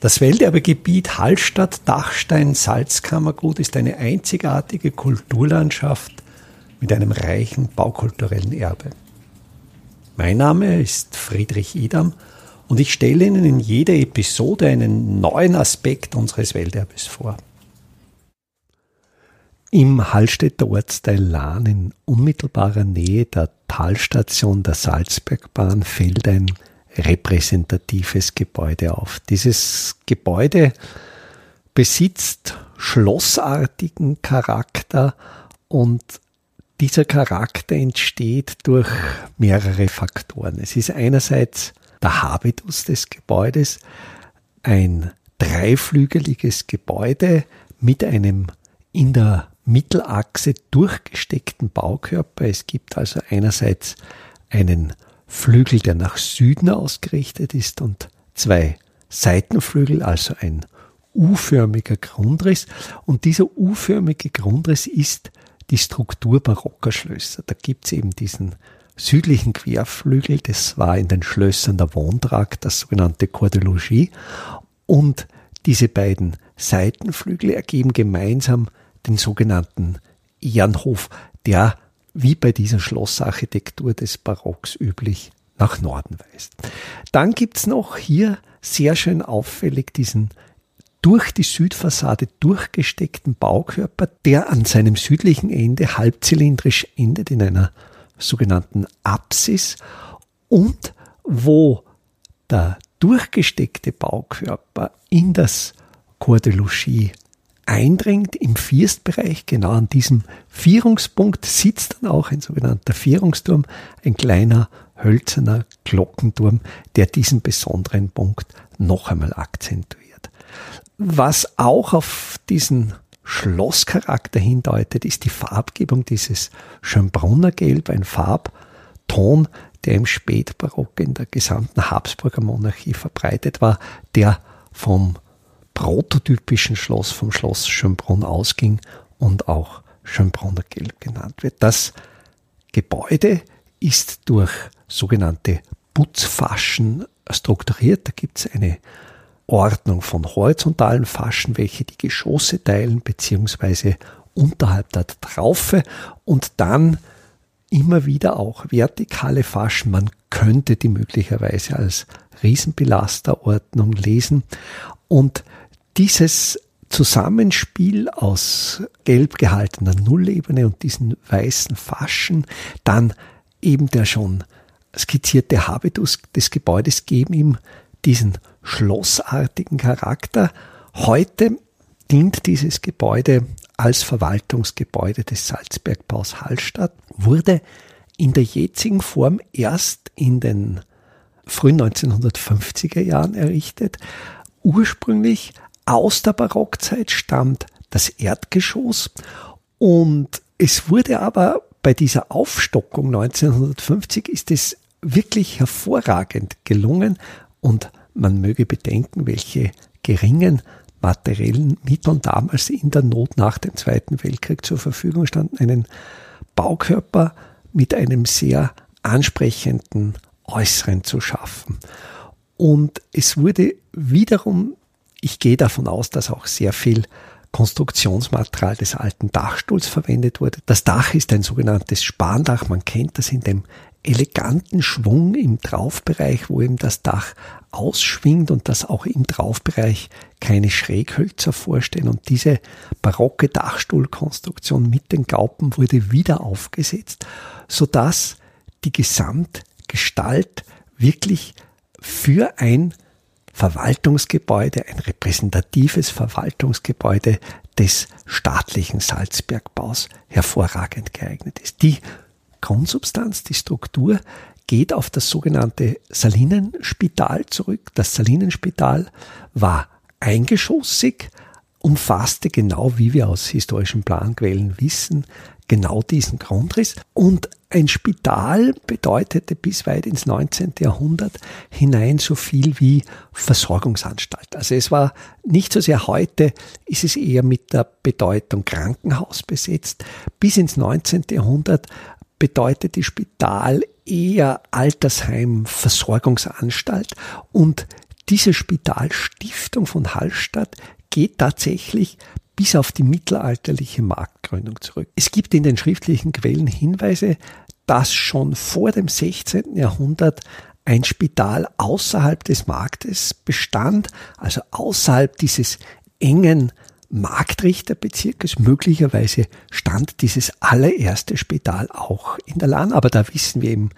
Das Welterbegebiet Hallstatt-Dachstein-Salzkammergut ist eine einzigartige Kulturlandschaft mit einem reichen baukulturellen Erbe. Mein Name ist Friedrich Idam und ich stelle Ihnen in jeder Episode einen neuen Aspekt unseres Welterbes vor. Im Hallstätter Ortsteil Lahn in unmittelbarer Nähe der Talstation der Salzbergbahn fällt ein repräsentatives Gebäude auf. Dieses Gebäude besitzt schlossartigen Charakter und dieser Charakter entsteht durch mehrere Faktoren. Es ist einerseits der Habitus des Gebäudes, ein dreiflügeliges Gebäude mit einem in der Mittelachse durchgesteckten Baukörper. Es gibt also einerseits einen Flügel, der nach Süden ausgerichtet ist und zwei Seitenflügel, also ein U-förmiger Grundriss. Und dieser U-förmige Grundriss ist die Struktur barocker Schlösser. Da gibt es eben diesen südlichen Querflügel, das war in den Schlössern der Wohntrakt, das sogenannte Corps de Logis. Und diese beiden Seitenflügel ergeben gemeinsam den sogenannten Ehrenhof, der wie bei dieser Schlossarchitektur des Barocks üblich, nach Norden weist. Dann gibt's noch hier sehr schön auffällig diesen durch die Südfassade durchgesteckten Baukörper, der an seinem südlichen Ende halbzylindrisch endet in einer sogenannten Apsis und wo der durchgesteckte Baukörper in das Corps de Logis eindringt im Firstbereich, genau an diesem Vierungspunkt sitzt dann auch ein sogenannter Vierungsturm, ein kleiner hölzerner Glockenturm, der diesen besonderen Punkt noch einmal akzentuiert. Was auch auf diesen Schlosscharakter hindeutet, ist die Farbgebung dieses Schönbrunner Gelb, ein Farbton, der im Spätbarock in der gesamten Habsburger Monarchie verbreitet war, der vom prototypischen Schloss vom Schloss Schönbrunn ausging und auch Schönbrunner Gelb genannt wird. Das Gebäude ist durch sogenannte Putzfaschen strukturiert. Da gibt es eine Ordnung von horizontalen Faschen, welche die Geschosse teilen, beziehungsweise unterhalb der Traufe und dann immer wieder auch vertikale Faschen. Man könnte die möglicherweise als Riesenbelasterordnung lesen. Und dieses Zusammenspiel aus gelb gehaltener Nullebene und diesen weißen Faschen, dann eben der schon skizzierte Habitus des Gebäudes geben ihm diesen schlossartigen Charakter. Heute dient dieses Gebäude als Verwaltungsgebäude des Salzbergbaus Hallstatt, wurde in der jetzigen Form erst in den frühen 1950er Jahren errichtet, ursprünglich aus der Barockzeit stammt das Erdgeschoss. Und es wurde aber bei dieser Aufstockung 1950 ist es wirklich hervorragend gelungen. Und man möge bedenken, welche geringen materiellen Mittel damals in der Not nach dem Zweiten Weltkrieg zur Verfügung standen, einen Baukörper mit einem sehr ansprechenden Äußeren zu schaffen. Und es wurde wiederum ich gehe davon aus, dass auch sehr viel Konstruktionsmaterial des alten Dachstuhls verwendet wurde. Das Dach ist ein sogenanntes Spandach. Man kennt das in dem eleganten Schwung im Traufbereich, wo eben das Dach ausschwingt und dass auch im Traufbereich keine Schräghölzer vorstehen. Und diese barocke Dachstuhlkonstruktion mit den Gaupen wurde wieder aufgesetzt, sodass die Gesamtgestalt wirklich für ein Verwaltungsgebäude, ein repräsentatives Verwaltungsgebäude des staatlichen Salzbergbaus hervorragend geeignet ist. Die Grundsubstanz, die Struktur geht auf das sogenannte Salinenspital zurück. Das Salinenspital war eingeschossig, umfasste genau wie wir aus historischen Planquellen wissen, genau diesen Grundriss. Und ein Spital bedeutete bis weit ins 19. Jahrhundert hinein so viel wie Versorgungsanstalt. Also es war nicht so sehr heute, ist es eher mit der Bedeutung Krankenhaus besetzt. Bis ins 19. Jahrhundert bedeutet die Spital eher Altersheim, Versorgungsanstalt und diese Spitalstiftung von Hallstatt geht tatsächlich bis auf die mittelalterliche Marktgründung zurück. Es gibt in den schriftlichen Quellen Hinweise, dass schon vor dem 16. Jahrhundert ein Spital außerhalb des Marktes bestand, also außerhalb dieses engen Marktrichterbezirkes. Möglicherweise stand dieses allererste Spital auch in der Lahn, aber da wissen wir eben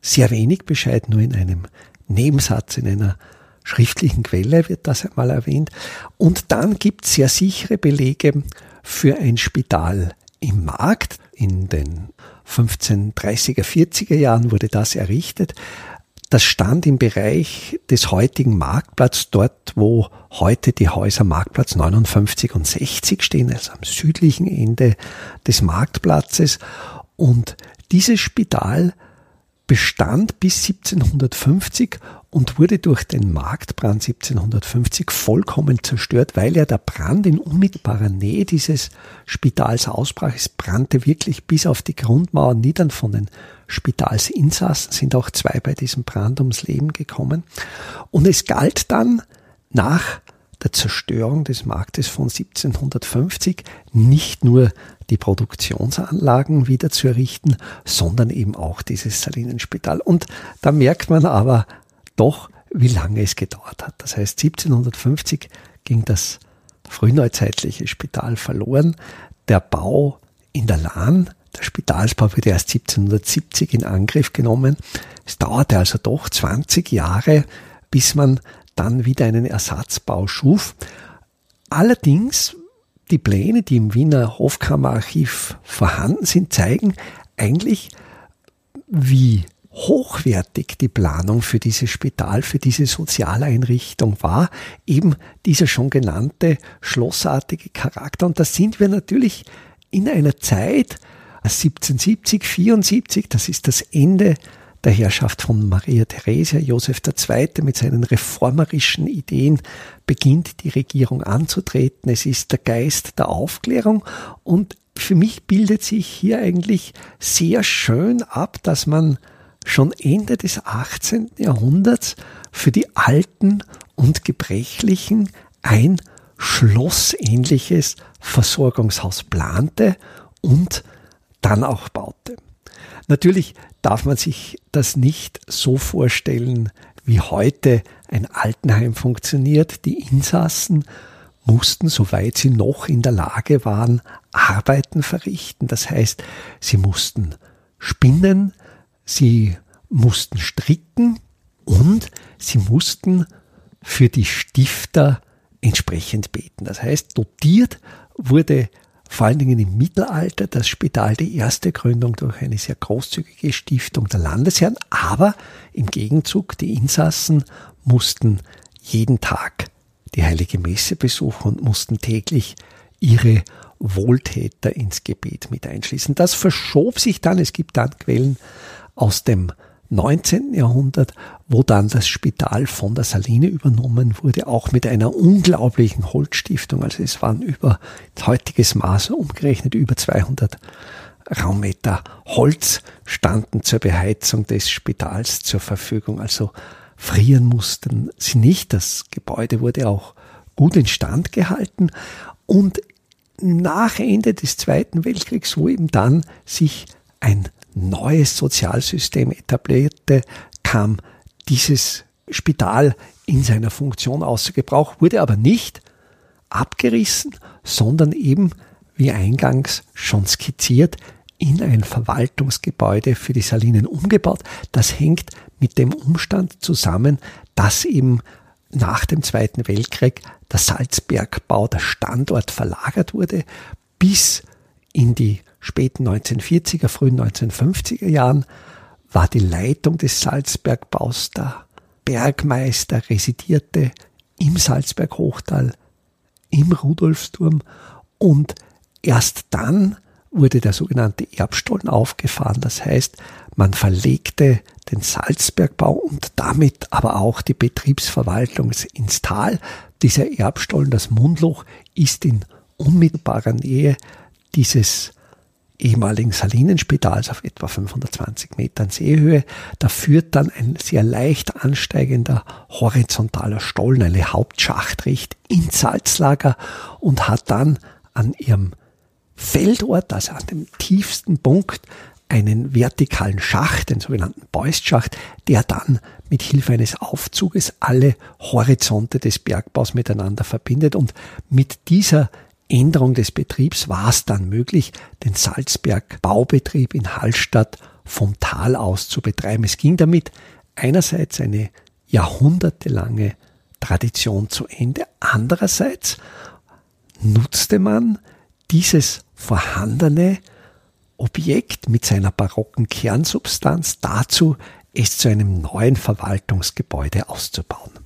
sehr wenig Bescheid, nur in einem Nebensatz, in einer schriftlichen Quelle wird das einmal erwähnt. Und dann gibt es sehr sichere Belege für ein Spital im Markt. In den 1530er, 40er Jahren wurde das errichtet. Das stand im Bereich des heutigen Marktplatz, dort wo heute die Häuser Marktplatz 59 und 60 stehen, also am südlichen Ende des Marktplatzes. Und dieses Spital bestand bis 1750 und wurde durch den Marktbrand 1750 vollkommen zerstört, weil ja der Brand in unmittelbarer Nähe dieses Spitals ausbrach. Es brannte wirklich bis auf die Grundmauer nieder. Von den Spitalsinsassen sind auch zwei bei diesem Brand ums Leben gekommen. Und es galt dann nach der Zerstörung des Marktes von 1750 nicht nur die Produktionsanlagen wieder zu errichten, sondern eben auch dieses Salinenspital. Und da merkt man aber doch, wie lange es gedauert hat. Das heißt, 1750 ging das frühneuzeitliche Spital verloren. Der Bau in der Lahn, der Spitalsbau wurde erst 1770 in Angriff genommen. Es dauerte also doch 20 Jahre, bis man dann wieder einen Ersatzbau schuf. Allerdings die Pläne, die im Wiener Hofkammerarchiv vorhanden sind, zeigen eigentlich, wie hochwertig die Planung für dieses Spital, für diese Sozialeinrichtung war, eben dieser schon genannte schlossartige Charakter. Und da sind wir natürlich in einer Zeit, 1770, 74, das ist das Ende der Herrschaft von Maria Theresia, Josef II. mit seinen reformerischen Ideen beginnt die Regierung anzutreten. Es ist der Geist der Aufklärung und für mich bildet sich hier eigentlich sehr schön ab, dass man schon Ende des 18. Jahrhunderts für die Alten und Gebrechlichen ein schlossähnliches Versorgungshaus plante und dann auch baute. Natürlich darf man sich das nicht so vorstellen, wie heute ein Altenheim funktioniert. Die Insassen mussten, soweit sie noch in der Lage waren, Arbeiten verrichten. Das heißt, sie mussten spinnen, sie mussten stricken und sie mussten für die Stifter entsprechend beten. Das heißt, dotiert wurde vor allen Dingen im Mittelalter das Spital die erste Gründung durch eine sehr großzügige Stiftung der Landesherren, aber im Gegenzug die Insassen mussten jeden Tag die heilige Messe besuchen und mussten täglich ihre Wohltäter ins Gebet mit einschließen. Das verschob sich dann, es gibt dann Quellen aus dem 19. Jahrhundert, wo dann das Spital von der Saline übernommen wurde, auch mit einer unglaublichen Holzstiftung. Also es waren über heutiges Maß umgerechnet über 200 Raummeter Holz standen zur Beheizung des Spitals zur Verfügung. Also frieren mussten sie nicht. Das Gebäude wurde auch gut instand gehalten und nach Ende des Zweiten Weltkriegs, wo eben dann sich ein neues Sozialsystem etablierte, kam dieses Spital in seiner Funktion außer Gebrauch, wurde aber nicht abgerissen, sondern eben, wie eingangs schon skizziert, in ein Verwaltungsgebäude für die Salinen umgebaut. Das hängt mit dem Umstand zusammen, dass eben nach dem Zweiten Weltkrieg der Salzbergbau, der Standort verlagert wurde, bis in die späten 1940er, frühen 1950er Jahren war die Leitung des Salzbergbaus der Bergmeister residierte im Salzberg-Hochtal, im Rudolfsturm und erst dann wurde der sogenannte Erbstollen aufgefahren. Das heißt, man verlegte den Salzbergbau und damit aber auch die Betriebsverwaltung ins Tal. Dieser Erbstollen, das Mundloch, ist in unmittelbarer Nähe dieses ehemaligen Salinenspitals auf etwa 520 Metern Seehöhe. Da führt dann ein sehr leicht ansteigender horizontaler Stollen, eine Hauptschachtricht ins Salzlager und hat dann an ihrem Feldort, also an dem tiefsten Punkt, einen vertikalen Schacht, den sogenannten Beustschacht, der dann mit Hilfe eines Aufzuges alle Horizonte des Bergbaus miteinander verbindet. Und mit dieser Änderung des Betriebs war es dann möglich, den Salzberg-Baubetrieb in Hallstatt vom Tal aus zu betreiben. Es ging damit einerseits eine jahrhundertelange Tradition zu Ende, andererseits nutzte man dieses vorhandene Objekt mit seiner barocken Kernsubstanz dazu, es zu einem neuen Verwaltungsgebäude auszubauen.